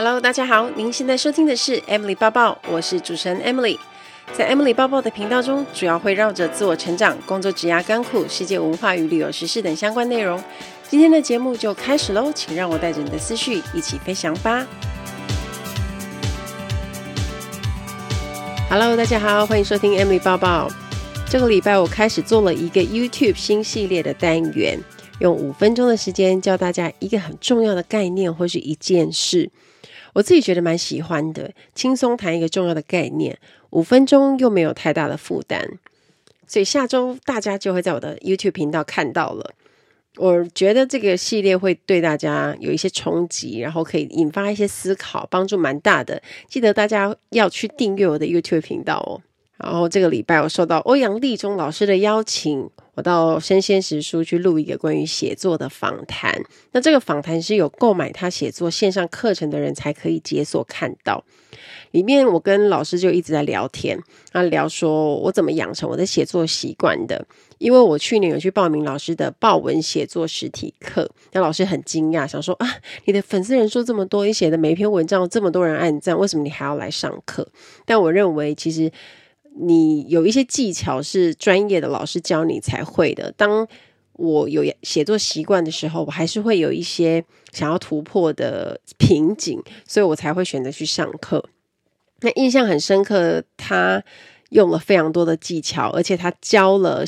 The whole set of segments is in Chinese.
Hello，大家好，您现在收听的是 Emily 抱抱，我是主持人 Emily。在 Emily 抱抱的频道中，主要会绕着自我成长、工作、职涯、甘苦、世界文化与旅游时事等相关内容。今天的节目就开始喽，请让我带着你的思绪一起飞翔吧。Hello，大家好，欢迎收听 Emily 抱抱。这个礼拜我开始做了一个 YouTube 新系列的单元，用五分钟的时间教大家一个很重要的概念或是一件事。我自己觉得蛮喜欢的，轻松谈一个重要的概念，五分钟又没有太大的负担，所以下周大家就会在我的 YouTube 频道看到了。我觉得这个系列会对大家有一些冲击，然后可以引发一些思考，帮助蛮大的。记得大家要去订阅我的 YouTube 频道哦。然后这个礼拜我受到欧阳立中老师的邀请。我到生鲜时书去录一个关于写作的访谈，那这个访谈是有购买他写作线上课程的人才可以解锁看到。里面我跟老师就一直在聊天，啊，聊说我怎么养成我的写作习惯的。因为我去年有去报名老师的报文写作实体课，那老师很惊讶，想说啊，你的粉丝人数这么多，你写的每一篇文章这么多人按赞，为什么你还要来上课？但我认为其实。你有一些技巧是专业的老师教你才会的。当我有写作习惯的时候，我还是会有一些想要突破的瓶颈，所以我才会选择去上课。那印象很深刻，他用了非常多的技巧，而且他教了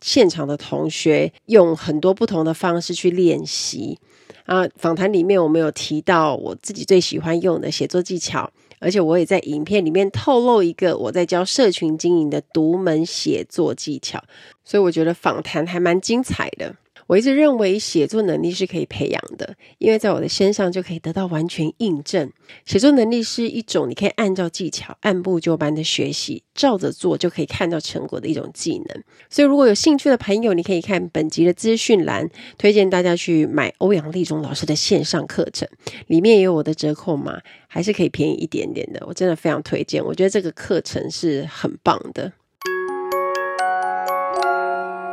现场的同学用很多不同的方式去练习。啊，访谈里面我们有提到我自己最喜欢用的写作技巧。而且我也在影片里面透露一个我在教社群经营的独门写作技巧，所以我觉得访谈还蛮精彩的。我一直认为写作能力是可以培养的，因为在我的身上就可以得到完全印证。写作能力是一种你可以按照技巧按部就班的学习，照着做就可以看到成果的一种技能。所以如果有兴趣的朋友，你可以看本集的资讯栏，推荐大家去买欧阳立中老师的线上课程，里面也有我的折扣码，还是可以便宜一点点的。我真的非常推荐，我觉得这个课程是很棒的。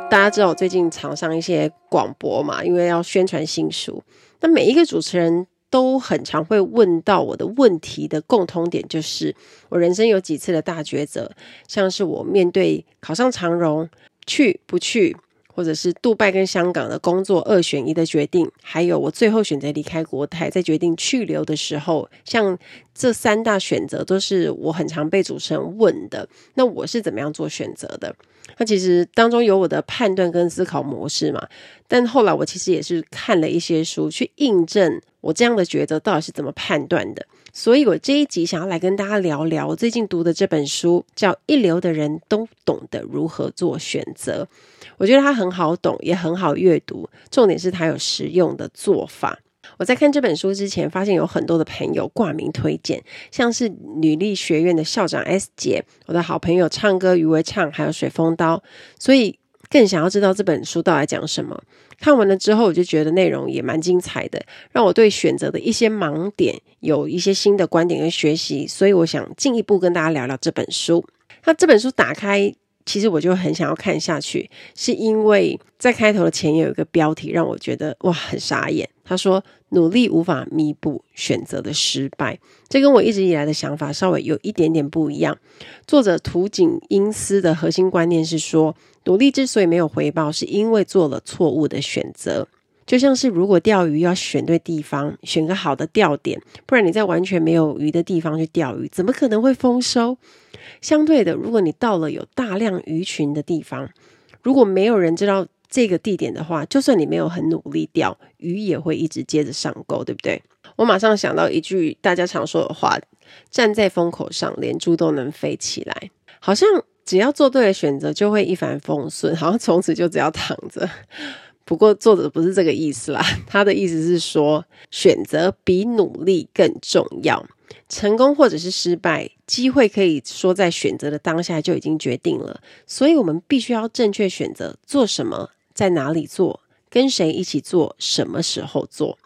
大家知道我最近常上一些广播嘛，因为要宣传新书。那每一个主持人都很常会问到我的问题的共通点，就是我人生有几次的大抉择，像是我面对考上长荣去不去，或者是杜拜跟香港的工作二选一的决定，还有我最后选择离开国泰，在决定去留的时候，像这三大选择都是我很常被主持人问的。那我是怎么样做选择的？那其实当中有我的判断跟思考模式嘛，但后来我其实也是看了一些书去印证我这样的抉择到底是怎么判断的。所以我这一集想要来跟大家聊聊我最近读的这本书，叫《一流的人都懂得如何做选择》。我觉得它很好懂，也很好阅读，重点是它有实用的做法。我在看这本书之前，发现有很多的朋友挂名推荐，像是女力学院的校长 S 姐，我的好朋友唱歌余为畅，还有水风刀，所以更想要知道这本书到底讲什么。看完了之后，我就觉得内容也蛮精彩的，让我对选择的一些盲点有一些新的观点跟学习，所以我想进一步跟大家聊聊这本书。那这本书打开。其实我就很想要看下去，是因为在开头的前有一个标题让我觉得哇很傻眼。他说：“努力无法弥补选择的失败。”这跟我一直以来的想法稍微有一点点不一样。作者土井英司的核心观念是说，努力之所以没有回报，是因为做了错误的选择。就像是如果钓鱼要选对地方，选个好的钓点，不然你在完全没有鱼的地方去钓鱼，怎么可能会丰收？相对的，如果你到了有大量鱼群的地方，如果没有人知道这个地点的话，就算你没有很努力钓，鱼也会一直接着上钩，对不对？我马上想到一句大家常说的话：站在风口上，连猪都能飞起来。好像只要做对了选择，就会一帆风顺，好像从此就只要躺着。不过作者不是这个意思啦，他的意思是说，选择比努力更重要。成功或者是失败，机会可以说在选择的当下就已经决定了。所以我们必须要正确选择做什么，在哪里做，跟谁一起做，什么时候做。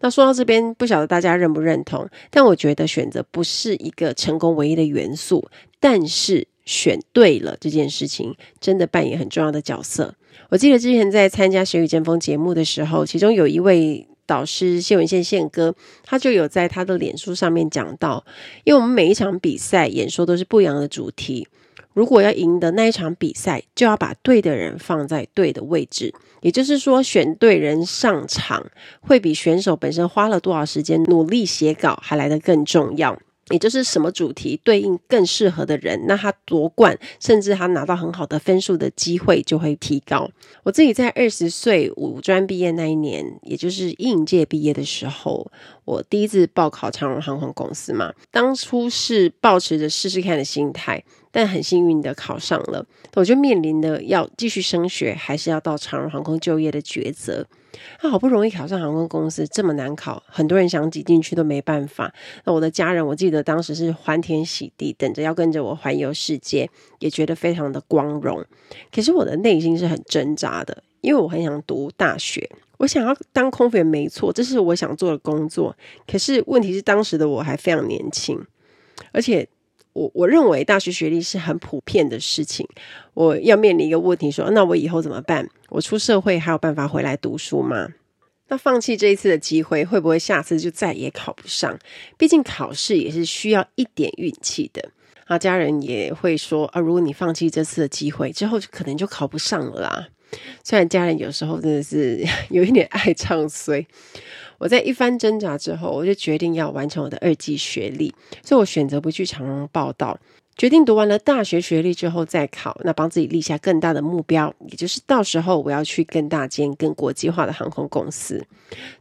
那说到这边，不晓得大家认不认同？但我觉得选择不是一个成功唯一的元素，但是选对了这件事情，真的扮演很重要的角色。我记得之前在参加《学与争锋》节目的时候，其中有一位导师谢文宪宪哥，他就有在他的脸书上面讲到，因为我们每一场比赛演说都是不一样的主题，如果要赢得那一场比赛，就要把对的人放在对的位置，也就是说，选对人上场，会比选手本身花了多少时间努力写稿还来得更重要。也就是什么主题对应更适合的人，那他夺冠，甚至他拿到很好的分数的机会就会提高。我自己在二十岁五专毕业那一年，也就是应届毕业的时候，我第一次报考长荣航空公司嘛。当初是抱持着试试看的心态，但很幸运的考上了，我就面临了要继续升学，还是要到长荣航空就业的抉择。他好不容易考上航空公司，这么难考，很多人想挤进去都没办法。那我的家人，我记得当时是欢天喜地，等着要跟着我环游世界，也觉得非常的光荣。可是我的内心是很挣扎的，因为我很想读大学，我想要当空服员，没错，这是我想做的工作。可是问题是，当时的我还非常年轻，而且。我我认为大学学历是很普遍的事情。我要面临一个问题说，那我以后怎么办？我出社会还有办法回来读书吗？那放弃这一次的机会，会不会下次就再也考不上？毕竟考试也是需要一点运气的。啊，家人也会说啊，如果你放弃这次的机会之后，就可能就考不上了啦。虽然家人有时候真的是 有一点爱唱衰。我在一番挣扎之后，我就决定要完成我的二级学历，所以我选择不去长荣报道，决定读完了大学学历之后再考，那帮自己立下更大的目标，也就是到时候我要去更大间、更国际化的航空公司。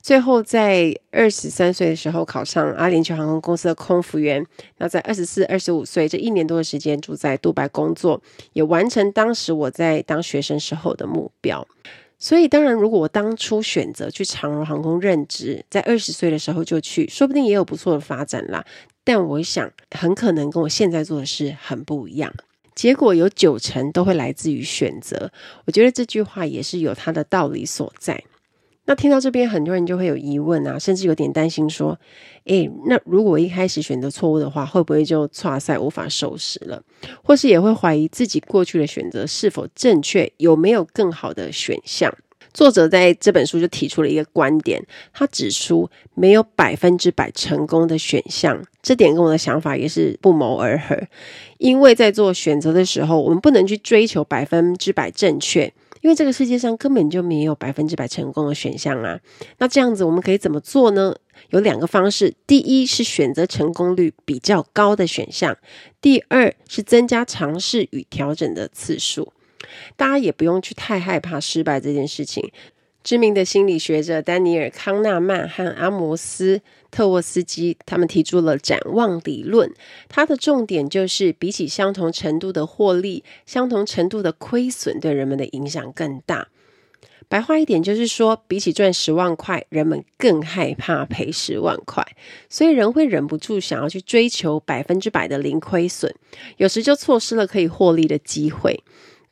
最后在二十三岁的时候考上阿联酋航空公司的空服员，那在二十四、二十五岁这一年多的时间住在杜拜工作，也完成当时我在当学生时候的目标。所以，当然，如果我当初选择去长荣航空任职，在二十岁的时候就去，说不定也有不错的发展啦。但我想，很可能跟我现在做的事很不一样。结果有九成都会来自于选择。我觉得这句话也是有它的道理所在。那听到这边，很多人就会有疑问啊，甚至有点担心说：“诶，那如果一开始选择错误的话，会不会就错赛无法收拾了？或是也会怀疑自己过去的选择是否正确，有没有更好的选项？”作者在这本书就提出了一个观点，他指出没有百分之百成功的选项，这点跟我的想法也是不谋而合。因为在做选择的时候，我们不能去追求百分之百正确。因为这个世界上根本就没有百分之百成功的选项啊，那这样子我们可以怎么做呢？有两个方式，第一是选择成功率比较高的选项，第二是增加尝试与调整的次数。大家也不用去太害怕失败这件事情。知名的心理学者丹尼尔·康纳曼和阿摩斯·特沃斯基，他们提出了展望理论。它的重点就是，比起相同程度的获利，相同程度的亏损对人们的影响更大。白话一点就是说，比起赚十万块，人们更害怕赔十万块，所以人会忍不住想要去追求百分之百的零亏损，有时就错失了可以获利的机会。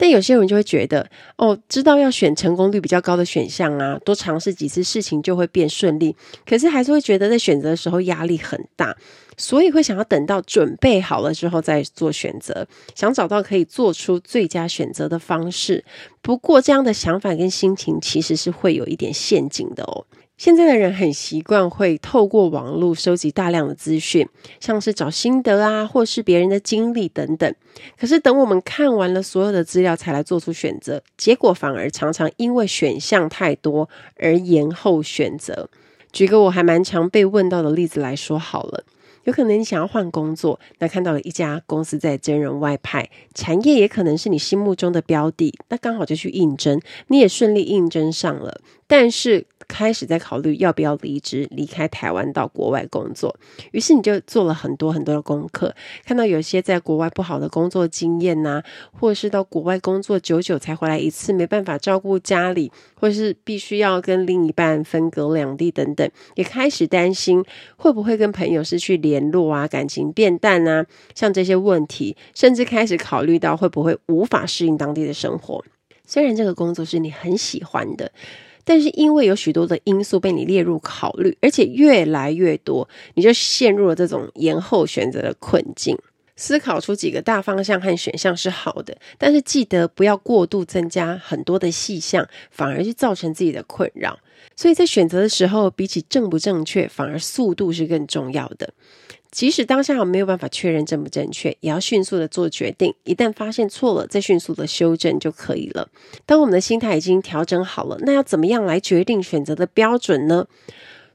但有些人就会觉得，哦，知道要选成功率比较高的选项啊，多尝试几次事情就会变顺利。可是还是会觉得在选择的时候压力很大，所以会想要等到准备好了之后再做选择，想找到可以做出最佳选择的方式。不过这样的想法跟心情其实是会有一点陷阱的哦。现在的人很习惯会透过网络收集大量的资讯，像是找心得啊，或是别人的经历等等。可是等我们看完了所有的资料才来做出选择，结果反而常常因为选项太多而延后选择。举个我还蛮常被问到的例子来说好了。有可能你想要换工作，那看到了一家公司在真人外派，产业也可能是你心目中的标的，那刚好就去应征，你也顺利应征上了，但是开始在考虑要不要离职，离开台湾到国外工作，于是你就做了很多很多的功课，看到有些在国外不好的工作经验呐、啊，或者是到国外工作久久才回来一次，没办法照顾家里，或是必须要跟另一半分隔两地等等，也开始担心会不会跟朋友失去联络啊，感情变淡啊，像这些问题，甚至开始考虑到会不会无法适应当地的生活。虽然这个工作是你很喜欢的，但是因为有许多的因素被你列入考虑，而且越来越多，你就陷入了这种延后选择的困境。思考出几个大方向和选项是好的，但是记得不要过度增加很多的细项，反而是造成自己的困扰。所以在选择的时候，比起正不正确，反而速度是更重要的。即使当下我没有办法确认正不正确，也要迅速的做决定。一旦发现错了，再迅速的修正就可以了。当我们的心态已经调整好了，那要怎么样来决定选择的标准呢？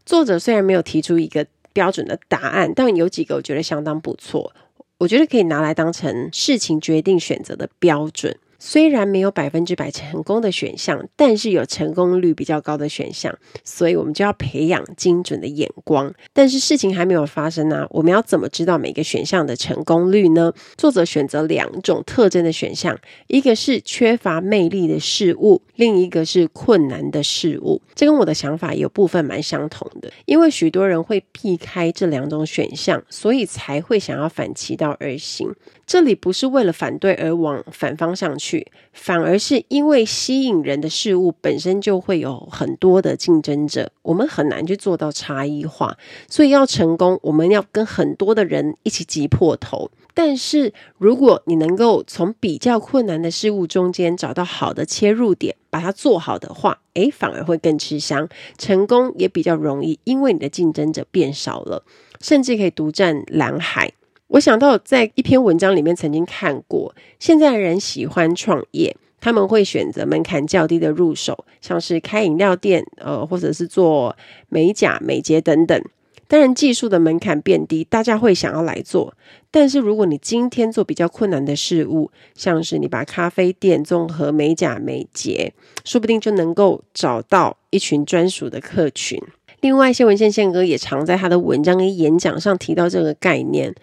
作者虽然没有提出一个标准的答案，但有几个我觉得相当不错，我觉得可以拿来当成事情决定选择的标准。虽然没有百分之百成功的选项，但是有成功率比较高的选项，所以我们就要培养精准的眼光。但是事情还没有发生呢、我们要怎么知道每个选项的成功率呢？作者选择两种特征的选项，一个是缺乏魅力的事物，另一个是困难的事物。这跟我的想法有部分蛮相同的，因为许多人会避开这两种选项，所以才会想要反其道而行。这里不是为了反对而往反方向去，反而是因为吸引人的事物本身就会有很多的竞争者，我们很难去做到差异化。所以要成功，我们要跟很多的人一起挤破头。但是如果你能够从比较困难的事物中间找到好的切入点，把它做好的话，诶，反而会更吃香，成功也比较容易，因为你的竞争者变少了，甚至可以独占蓝海。我想到在一篇文章里面曾经看过，现在的人喜欢创业，他们会选择门槛较低的入手，像是开饮料店，呃，或者是做美甲、美睫等等。当然，技术的门槛变低，大家会想要来做。但是，如果你今天做比较困难的事物，像是你把咖啡店综合美甲、美睫，说不定就能够找到一群专属的客群。另外，谢文宪宪哥也常在他的文章跟演讲上提到这个概念。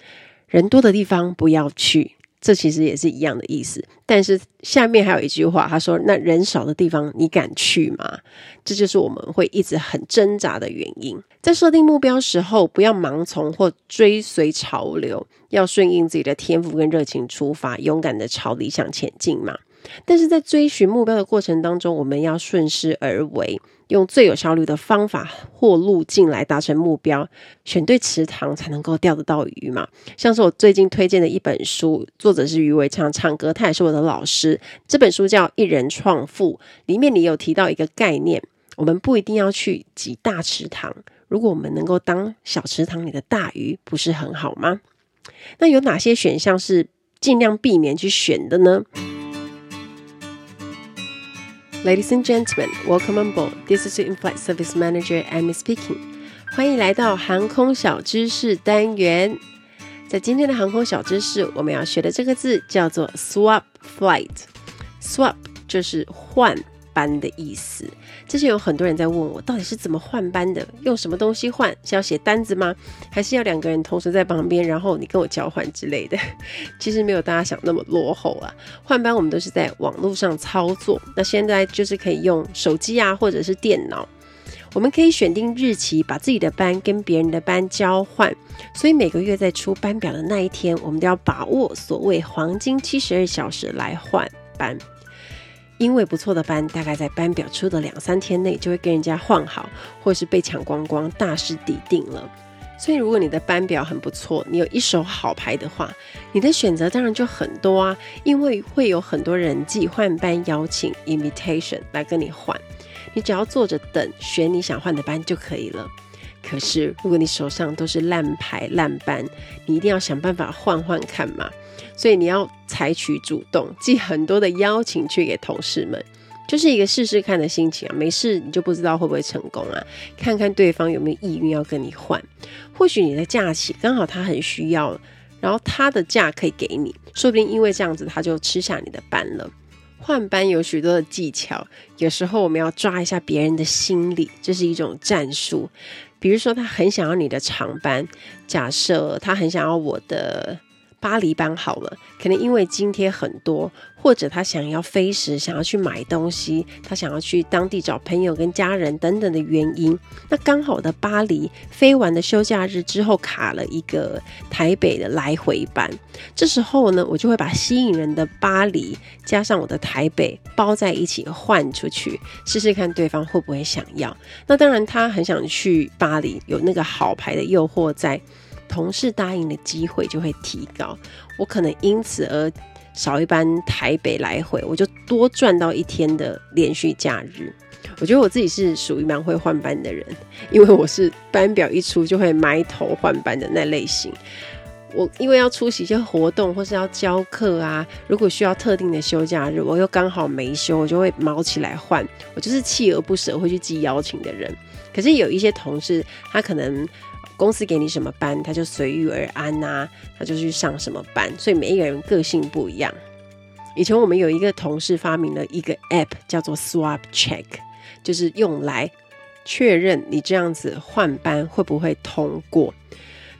人多的地方不要去，这其实也是一样的意思。但是下面还有一句话，他说：“那人少的地方你敢去吗？”这就是我们会一直很挣扎的原因。在设定目标时候，不要盲从或追随潮流，要顺应自己的天赋跟热情出发，勇敢的朝理想前进嘛。但是在追寻目标的过程当中，我们要顺势而为。用最有效率的方法或路径来达成目标，选对池塘才能够钓得到鱼嘛。像是我最近推荐的一本书，作者是余维唱，唱歌，他也是我的老师。这本书叫《一人创富》，里面你有提到一个概念：我们不一定要去挤大池塘，如果我们能够当小池塘里的大鱼，不是很好吗？那有哪些选项是尽量避免去选的呢？Ladies and gentlemen, welcome on board. This is the in-flight service manager, Amy speaking. 欢迎来到航空小知识单元。在今天的航空小知识，我们要学的这个字叫做 swap flight。swap 就是换。班的意思，之前有很多人在问我，到底是怎么换班的？用什么东西换？是要写单子吗？还是要两个人同时在旁边，然后你跟我交换之类的？其实没有大家想那么落后啊。换班我们都是在网络上操作，那现在就是可以用手机啊，或者是电脑，我们可以选定日期，把自己的班跟别人的班交换。所以每个月在出班表的那一天，我们都要把握所谓黄金七十二小时来换班。因为不错的班，大概在班表出的两三天内就会跟人家换好，或是被抢光光，大势底定了。所以，如果你的班表很不错，你有一手好牌的话，你的选择当然就很多啊。因为会有很多人寄换班邀请 （invitation） 来跟你换，你只要坐着等，选你想换的班就可以了。可是，如果你手上都是烂牌烂班，你一定要想办法换换看嘛。所以你要采取主动，寄很多的邀请去给同事们，就是一个试试看的心情啊。没事，你就不知道会不会成功啊？看看对方有没有意愿要跟你换。或许你的假期刚好他很需要，然后他的假可以给你，说不定因为这样子他就吃下你的班了。换班有许多的技巧，有时候我们要抓一下别人的心理，这是一种战术。比如说他很想要你的长班，假设他很想要我的。巴黎班好了，可能因为津贴很多，或者他想要飞时，想要去买东西，他想要去当地找朋友跟家人等等的原因。那刚好的巴黎飞完的休假日之后卡了一个台北的来回班，这时候呢，我就会把吸引人的巴黎加上我的台北包在一起换出去，试试看对方会不会想要。那当然，他很想去巴黎，有那个好牌的诱惑在。同事答应的机会就会提高，我可能因此而少一班台北来回，我就多赚到一天的连续假日。我觉得我自己是属于蛮会换班的人，因为我是班表一出就会埋头换班的那类型。我因为要出席一些活动或是要教课啊，如果需要特定的休假日，我又刚好没休，我就会毛起来换。我就是锲而不舍会去寄邀请的人。可是有一些同事，他可能公司给你什么班，他就随遇而安呐、他就去上什么班。所以每一个人个性不一样。以前我们有一个同事发明了一个 App，叫做 Swap Check，就是用来确认你这样子换班会不会通过。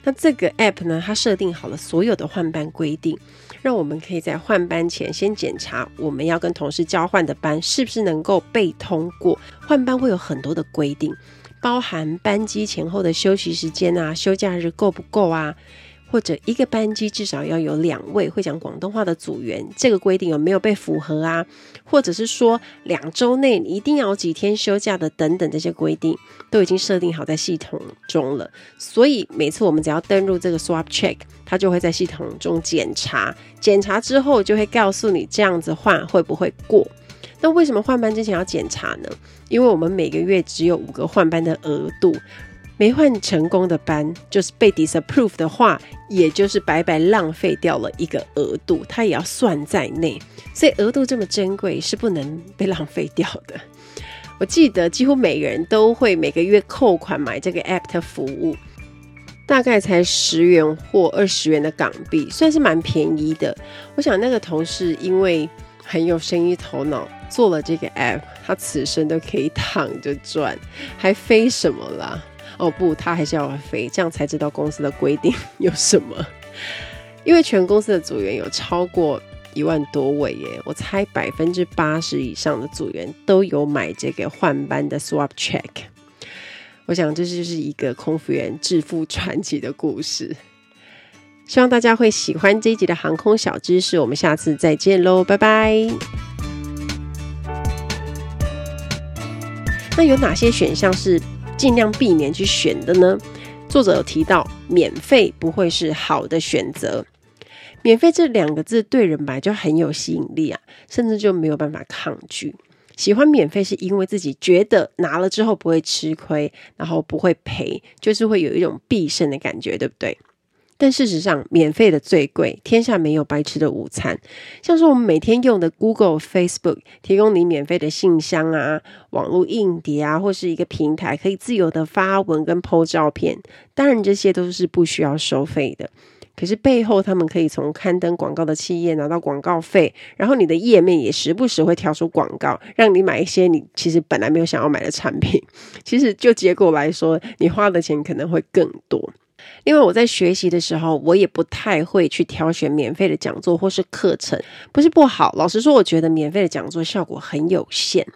那这个 App 呢，它设定好了所有的换班规定，让我们可以在换班前先检查我们要跟同事交换的班是不是能够被通过。换班会有很多的规定，包含班机前后的休息时间啊，休假日够不够啊？或者一个班机至少要有两位会讲广东话的组员，这个规定有没有被符合啊？或者是说两周内你一定要有几天休假的等等这些规定，都已经设定好在系统中了。所以每次我们只要登入这个 Swap Check，它就会在系统中检查，检查之后就会告诉你这样子换会不会过。那为什么换班之前要检查呢？因为我们每个月只有五个换班的额度。没换成功的班，就是被 disapprove 的话，也就是白白浪费掉了一个额度，它也要算在内。所以额度这么珍贵，是不能被浪费掉的。我记得几乎每个人都会每个月扣款买这个 app 的服务，大概才十元或二十元的港币，算是蛮便宜的。我想那个同事因为很有生意头脑，做了这个 app，他此生都可以躺着赚，还飞什么啦？哦不，他还是要飞，这样才知道公司的规定有什么。因为全公司的组员有超过一万多位耶，我猜百分之八十以上的组员都有买这个换班的 Swap Check。我想这就是一个空服员致富传奇的故事。希望大家会喜欢这一集的航空小知识，我们下次再见喽，拜拜。那有哪些选项是？尽量避免去选的呢？作者有提到，免费不会是好的选择。免费这两个字对人本来就很有吸引力啊，甚至就没有办法抗拒。喜欢免费是因为自己觉得拿了之后不会吃亏，然后不会赔，就是会有一种必胜的感觉，对不对？但事实上，免费的最贵，天下没有白吃的午餐。像是我们每天用的 Google、Facebook，提供你免费的信箱啊、网络硬碟啊，或是一个平台，可以自由的发文跟 po 照片。当然，这些都是不需要收费的。可是背后，他们可以从刊登广告的企业拿到广告费，然后你的页面也时不时会跳出广告，让你买一些你其实本来没有想要买的产品。其实就结果来说，你花的钱可能会更多。另外我在学习的时候，我也不太会去挑选免费的讲座或是课程，不是不好。老实说，我觉得免费的讲座效果很有限。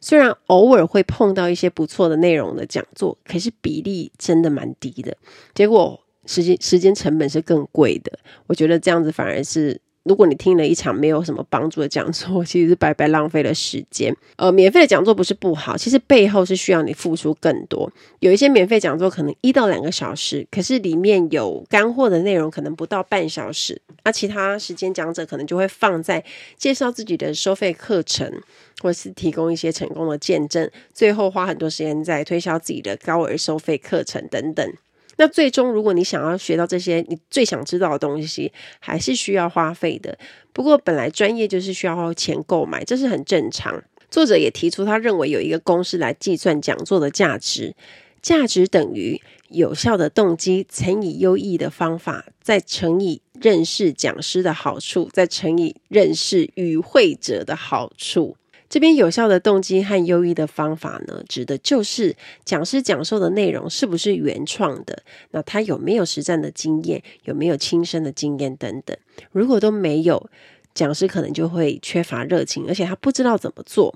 虽然偶尔会碰到一些不错的内容的讲座，可是比例真的蛮低的。结果时间时间成本是更贵的。我觉得这样子反而是。如果你听了一场没有什么帮助的讲座，其实是白白浪费了时间。呃，免费的讲座不是不好，其实背后是需要你付出更多。有一些免费讲座可能一到两个小时，可是里面有干货的内容可能不到半小时，那其他时间讲者可能就会放在介绍自己的收费课程，或是提供一些成功的见证，最后花很多时间在推销自己的高额收费课程等等。那最终，如果你想要学到这些你最想知道的东西，还是需要花费的。不过，本来专业就是需要钱购买，这是很正常。作者也提出，他认为有一个公式来计算讲座的价值，价值等于有效的动机乘以优异的方法，再乘以认识讲师的好处，再乘以认识与会者的好处。这边有效的动机和优异的方法呢，指的就是讲师讲授的内容是不是原创的，那他有没有实战的经验，有没有亲身的经验等等。如果都没有，讲师可能就会缺乏热情，而且他不知道怎么做。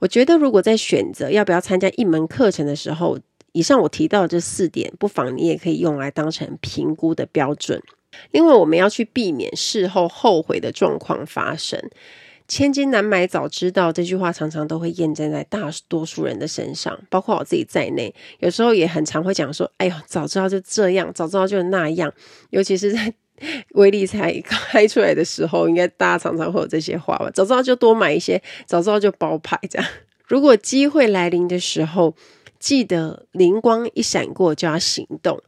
我觉得，如果在选择要不要参加一门课程的时候，以上我提到这四点，不妨你也可以用来当成评估的标准。另外，我们要去避免事后后悔的状况发生。千金难买早知道，这句话常常都会验证在大多数人的身上，包括我自己在内。有时候也很常会讲说：“哎呦，早知道就这样，早知道就那样。”尤其是在威力彩开出来的时候，应该大家常常会有这些话吧？早知道就多买一些，早知道就包牌这样。如果机会来临的时候，记得灵光一闪过就要行动，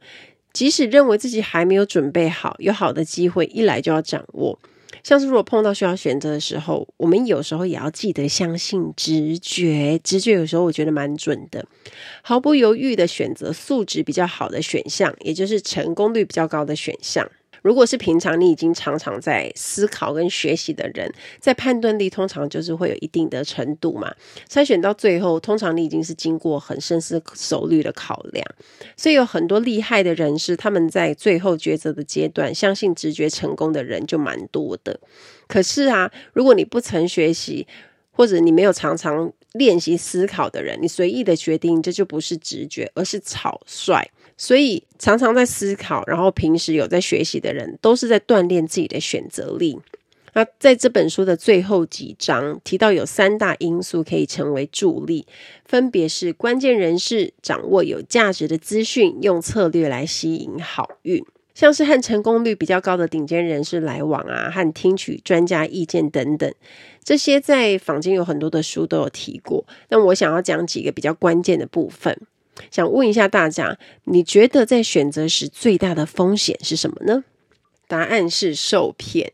即使认为自己还没有准备好，有好的机会一来就要掌握。像是如果碰到需要选择的时候，我们有时候也要记得相信直觉，直觉有时候我觉得蛮准的，毫不犹豫的选择素质比较好的选项，也就是成功率比较高的选项。如果是平常你已经常常在思考跟学习的人，在判断力通常就是会有一定的程度嘛。筛选到最后，通常你已经是经过很深思熟虑的考量，所以有很多厉害的人士，他们在最后抉择的阶段，相信直觉成功的人就蛮多的。可是啊，如果你不曾学习，或者你没有常常练习思考的人，你随意的决定，这就不是直觉，而是草率。所以，常常在思考，然后平时有在学习的人，都是在锻炼自己的选择力。那在这本书的最后几章提到，有三大因素可以成为助力，分别是关键人士、掌握有价值的资讯、用策略来吸引好运。像是和成功率比较高的顶尖人士来往啊，和听取专家意见等等，这些在坊间有很多的书都有提过。那我想要讲几个比较关键的部分。想问一下大家，你觉得在选择时最大的风险是什么呢？答案是受骗。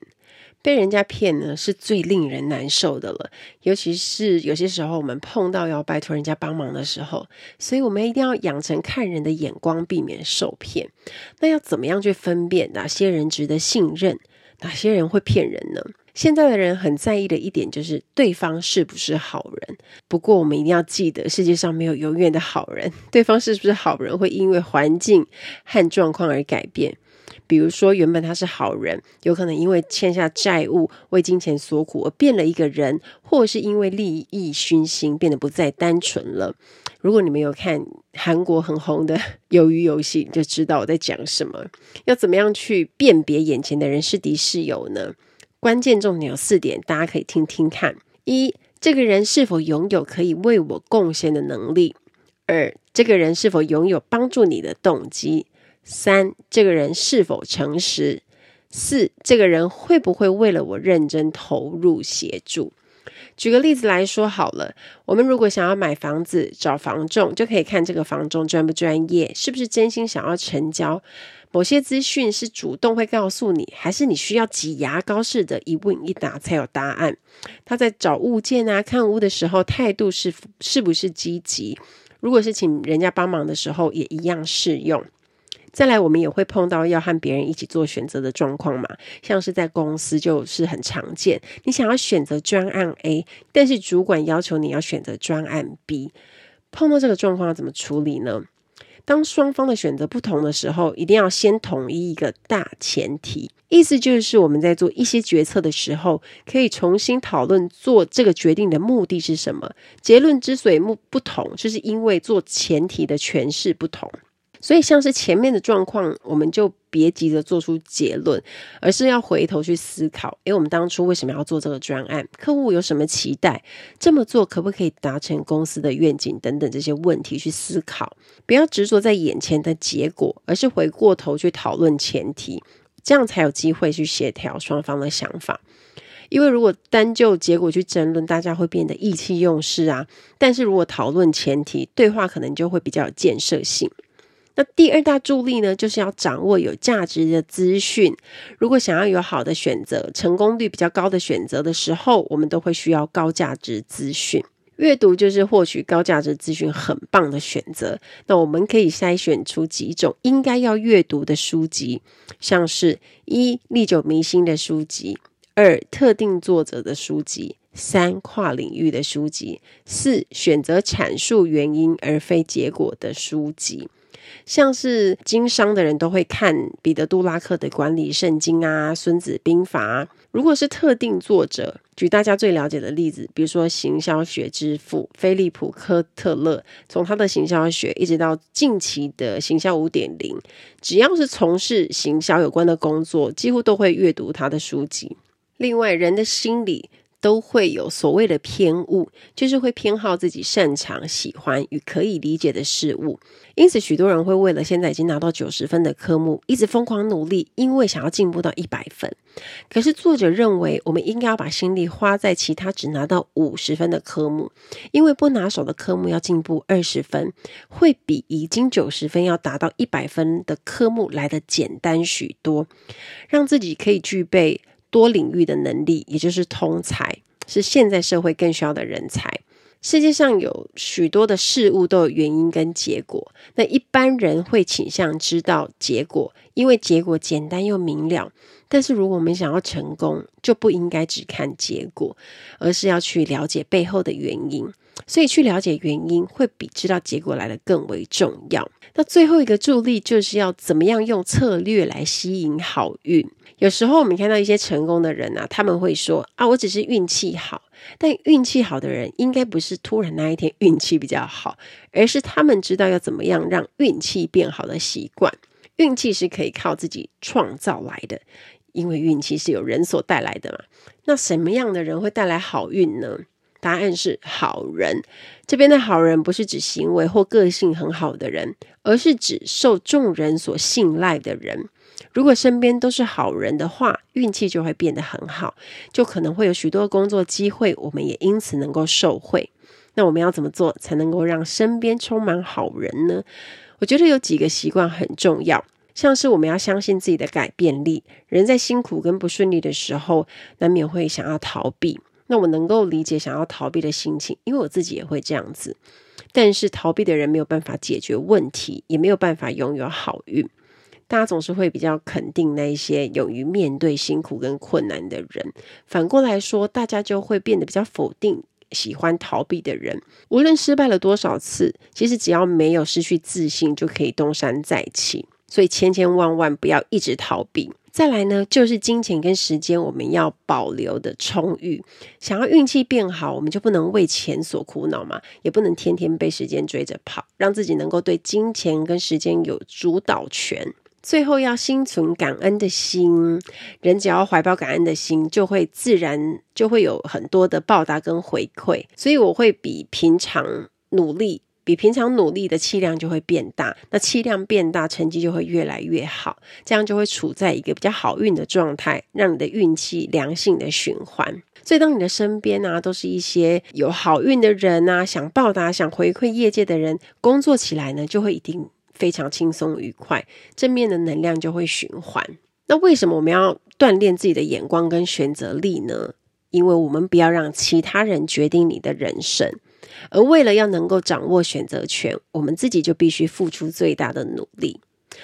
被人家骗呢，是最令人难受的了。尤其是有些时候，我们碰到要拜托人家帮忙的时候，所以我们一定要养成看人的眼光，避免受骗。那要怎么样去分辨哪些人值得信任，哪些人会骗人呢？现在的人很在意的一点就是对方是不是好人。不过我们一定要记得，世界上没有永远的好人。对方是不是好人，会因为环境和状况而改变。比如说，原本他是好人，有可能因为欠下债务、为金钱所苦而变了一个人，或是因为利益熏心变得不再单纯了。如果你们有看韩国很红的 《鱿鱼游戏》，就知道我在讲什么。要怎么样去辨别眼前的人是敌是友呢？关键重点有四点，大家可以听听看：一，这个人是否拥有可以为我贡献的能力；二，这个人是否拥有帮助你的动机；三，这个人是否诚实；四，这个人会不会为了我认真投入协助。举个例子来说好了，我们如果想要买房子，找房仲，就可以看这个房仲专不专业，是不是真心想要成交。某些资讯是主动会告诉你，还是你需要挤牙膏似的一问一答才有答案？他在找物件啊、看屋的时候，态度是是不是积极？如果是请人家帮忙的时候，也一样适用。再来，我们也会碰到要和别人一起做选择的状况嘛，像是在公司就是很常见，你想要选择专案 A，但是主管要求你要选择专案 B，碰到这个状况要怎么处理呢？当双方的选择不同的时候，一定要先统一一个大前提，意思就是我们在做一些决策的时候，可以重新讨论做这个决定的目的是什么。结论之所以目不同，就是因为做前提的诠释不同。所以，像是前面的状况，我们就别急着做出结论，而是要回头去思考：诶，我们当初为什么要做这个专案？客户有什么期待？这么做可不可以达成公司的愿景？等等这些问题去思考，不要执着在眼前的结果，而是回过头去讨论前提，这样才有机会去协调双方的想法。因为如果单就结果去争论，大家会变得意气用事啊。但是如果讨论前提，对话可能就会比较有建设性。那第二大助力呢，就是要掌握有价值的资讯。如果想要有好的选择，成功率比较高的选择的时候，我们都会需要高价值资讯。阅读就是获取高价值资讯很棒的选择。那我们可以筛选出几种应该要阅读的书籍，像是一历久弥新的书籍，二特定作者的书籍，三跨领域的书籍，四选择阐述原因而非结果的书籍。像是经商的人都会看彼得·杜拉克的管理圣经啊，《孙子兵法》。如果是特定作者，举大家最了解的例子，比如说行销学之父菲利普·科特勒，从他的行销学一直到近期的行销五点零，只要是从事行销有关的工作，几乎都会阅读他的书籍。另外，人的心理。都会有所谓的偏误，就是会偏好自己擅长、喜欢与可以理解的事物。因此，许多人会为了现在已经拿到九十分的科目，一直疯狂努力，因为想要进步到一百分。可是，作者认为，我们应该要把心力花在其他只拿到五十分的科目，因为不拿手的科目要进步二十分，会比已经九十分要达到一百分的科目来得简单许多，让自己可以具备多领域的能力，也就是通才，是现在社会更需要的人才。世界上有许多的事物都有原因跟结果，那一般人会倾向知道结果，因为结果简单又明了。但是如果我们想要成功，就不应该只看结果，而是要去了解背后的原因。所以去了解原因，会比知道结果来的更为重要。那最后一个助力，就是要怎么样用策略来吸引好运。有时候我们看到一些成功的人啊，他们会说啊，我只是运气好。但运气好的人，应该不是突然那一天运气比较好，而是他们知道要怎么样让运气变好的习惯。运气是可以靠自己创造来的，因为运气是由人所带来的嘛。那什么样的人会带来好运呢？答案是好人。这边的好人不是指行为或个性很好的人，而是指受众人所信赖的人。如果身边都是好人的话，运气就会变得很好，就可能会有许多工作机会，我们也因此能够受惠。那我们要怎么做才能够让身边充满好人呢？我觉得有几个习惯很重要，像是我们要相信自己的改变力。人在辛苦跟不顺利的时候，难免会想要逃避。那我能够理解想要逃避的心情，因为我自己也会这样子。但是逃避的人没有办法解决问题，也没有办法拥有好运。大家总是会比较肯定那一些勇于面对辛苦跟困难的人，反过来说，大家就会变得比较否定喜欢逃避的人。无论失败了多少次，其实只要没有失去自信，就可以东山再起。所以千千万万不要一直逃避。再来呢，就是金钱跟时间，我们要保留的充裕。想要运气变好，我们就不能为钱所苦恼嘛，也不能天天被时间追着跑，让自己能够对金钱跟时间有主导权。最后要心存感恩的心，人只要怀抱感恩的心，就会自然就会有很多的报答跟回馈。所以我会比平常努力，比平常努力的气量就会变大。那气量变大，成绩就会越来越好，这样就会处在一个比较好运的状态，让你的运气良性的循环。所以当你的身边啊，都是一些有好运的人啊，想报答、想回馈业界的人，工作起来呢，就会一定。非常轻松愉快，正面的能量就会循环。那为什么我们要锻炼自己的眼光跟选择力呢？因为我们不要让其他人决定你的人生，而为了要能够掌握选择权，我们自己就必须付出最大的努力。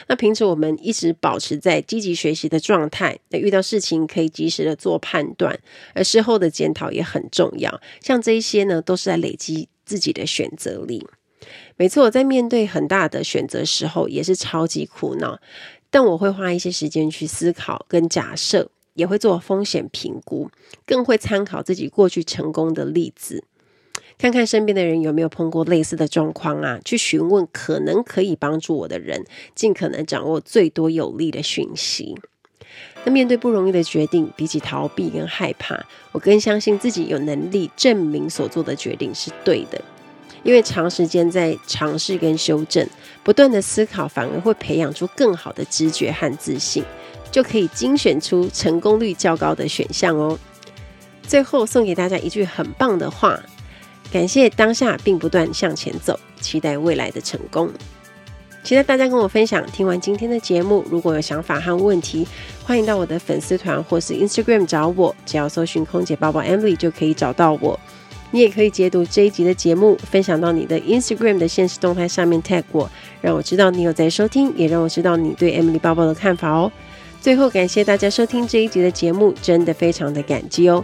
那平时我们一直保持在积极学习的状态，那遇到事情可以及时的做判断，而事后的检讨也很重要。像这一些呢，都是在累积自己的选择力。没错，我在面对很大的选择时候，也是超级苦恼。但我会花一些时间去思考跟假设，也会做风险评估，更会参考自己过去成功的例子，看看身边的人有没有碰过类似的状况啊，去询问可能可以帮助我的人，尽可能掌握最多有利的讯息。那面对不容易的决定，比起逃避跟害怕，我更相信自己有能力证明所做的决定是对的。因为长时间在尝试跟修正，不断的思考，反而会培养出更好的直觉和自信，就可以精选出成功率较高的选项哦。最后送给大家一句很棒的话：感谢当下，并不断向前走，期待未来的成功。期待大家跟我分享。听完今天的节目，如果有想法和问题，欢迎到我的粉丝团或是 Instagram 找我，只要搜寻空姐包包 Emily 就可以找到我。你也可以截图这一集的节目，分享到你的 Instagram 的现实动态上面 tag 我，让我知道你有在收听，也让我知道你对 Emily 报报的看法哦。最后，感谢大家收听这一集的节目，真的非常的感激哦。